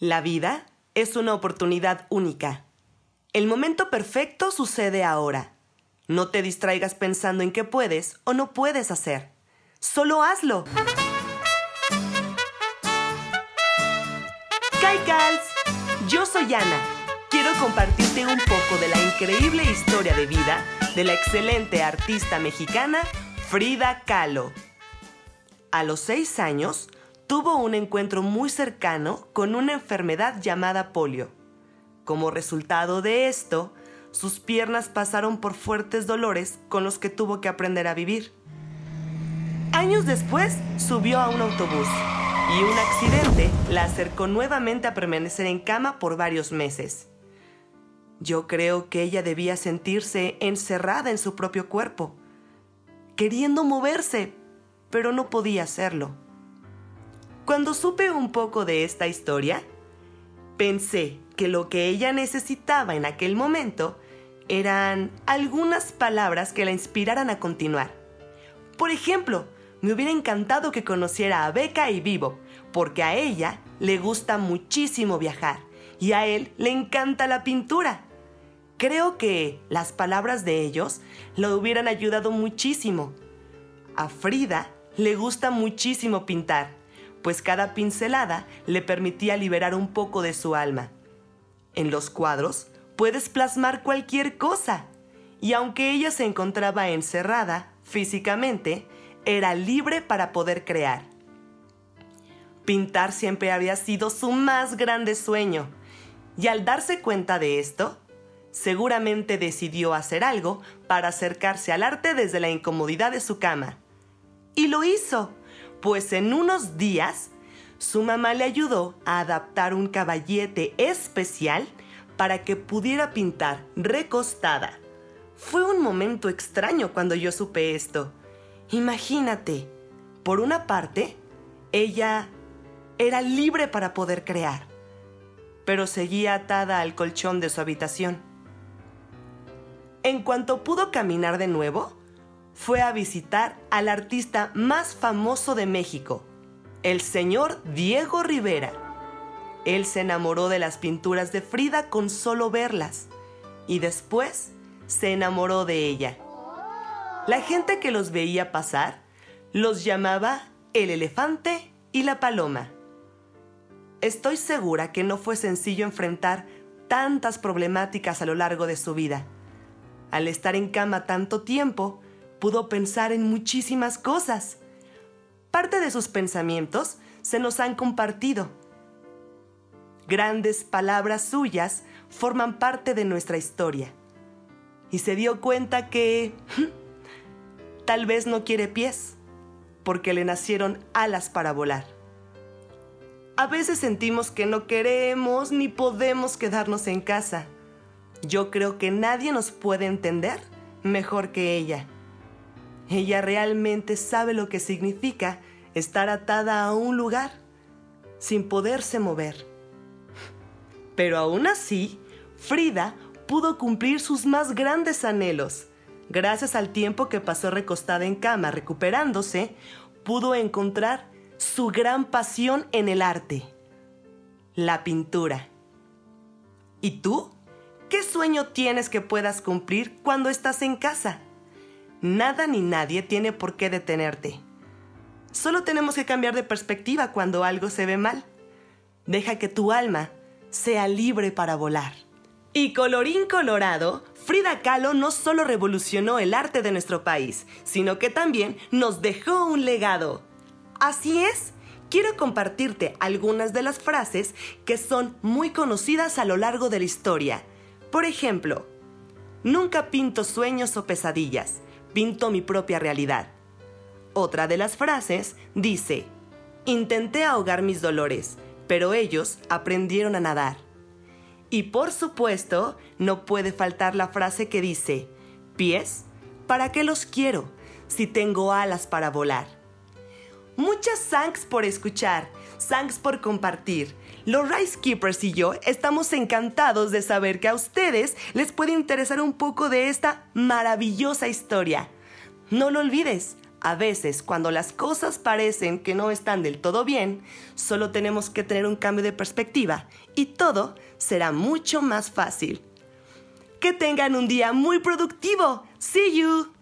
La vida es una oportunidad única. El momento perfecto sucede ahora. No te distraigas pensando en qué puedes o no puedes hacer. Solo hazlo. Kaikals, yo soy Ana. Quiero compartirte un poco de la increíble historia de vida de la excelente artista mexicana Frida Kahlo. A los seis años, tuvo un encuentro muy cercano con una enfermedad llamada polio. Como resultado de esto, sus piernas pasaron por fuertes dolores con los que tuvo que aprender a vivir. Años después, subió a un autobús y un accidente la acercó nuevamente a permanecer en cama por varios meses. Yo creo que ella debía sentirse encerrada en su propio cuerpo, queriendo moverse, pero no podía hacerlo. Cuando supe un poco de esta historia, pensé que lo que ella necesitaba en aquel momento eran algunas palabras que la inspiraran a continuar. Por ejemplo, me hubiera encantado que conociera a Beca y Vivo, porque a ella le gusta muchísimo viajar y a él le encanta la pintura. Creo que las palabras de ellos lo hubieran ayudado muchísimo. A Frida le gusta muchísimo pintar pues cada pincelada le permitía liberar un poco de su alma. En los cuadros puedes plasmar cualquier cosa, y aunque ella se encontraba encerrada físicamente, era libre para poder crear. Pintar siempre había sido su más grande sueño, y al darse cuenta de esto, seguramente decidió hacer algo para acercarse al arte desde la incomodidad de su cama. Y lo hizo pues en unos días su mamá le ayudó a adaptar un caballete especial para que pudiera pintar recostada. Fue un momento extraño cuando yo supe esto. Imagínate, por una parte, ella era libre para poder crear, pero seguía atada al colchón de su habitación. En cuanto pudo caminar de nuevo, fue a visitar al artista más famoso de México, el señor Diego Rivera. Él se enamoró de las pinturas de Frida con solo verlas y después se enamoró de ella. La gente que los veía pasar los llamaba el elefante y la paloma. Estoy segura que no fue sencillo enfrentar tantas problemáticas a lo largo de su vida. Al estar en cama tanto tiempo, pudo pensar en muchísimas cosas. Parte de sus pensamientos se nos han compartido. Grandes palabras suyas forman parte de nuestra historia. Y se dio cuenta que tal vez no quiere pies, porque le nacieron alas para volar. A veces sentimos que no queremos ni podemos quedarnos en casa. Yo creo que nadie nos puede entender mejor que ella. Ella realmente sabe lo que significa estar atada a un lugar sin poderse mover. Pero aún así, Frida pudo cumplir sus más grandes anhelos. Gracias al tiempo que pasó recostada en cama recuperándose, pudo encontrar su gran pasión en el arte, la pintura. ¿Y tú? ¿Qué sueño tienes que puedas cumplir cuando estás en casa? Nada ni nadie tiene por qué detenerte. Solo tenemos que cambiar de perspectiva cuando algo se ve mal. Deja que tu alma sea libre para volar. Y colorín colorado, Frida Kahlo no solo revolucionó el arte de nuestro país, sino que también nos dejó un legado. Así es, quiero compartirte algunas de las frases que son muy conocidas a lo largo de la historia. Por ejemplo, nunca pinto sueños o pesadillas, pinto mi propia realidad. Otra de las frases dice, intenté ahogar mis dolores, pero ellos aprendieron a nadar. Y por supuesto, no puede faltar la frase que dice, pies, ¿para qué los quiero si tengo alas para volar? Muchas thanks por escuchar, thanks por compartir. Los Rice Keepers y yo estamos encantados de saber que a ustedes les puede interesar un poco de esta maravillosa historia. No lo olvides, A veces, cuando las cosas parecen que no están del todo bien, solo tenemos que tener un cambio de perspectiva y todo será mucho más fácil. Que tengan un día muy productivo. See you.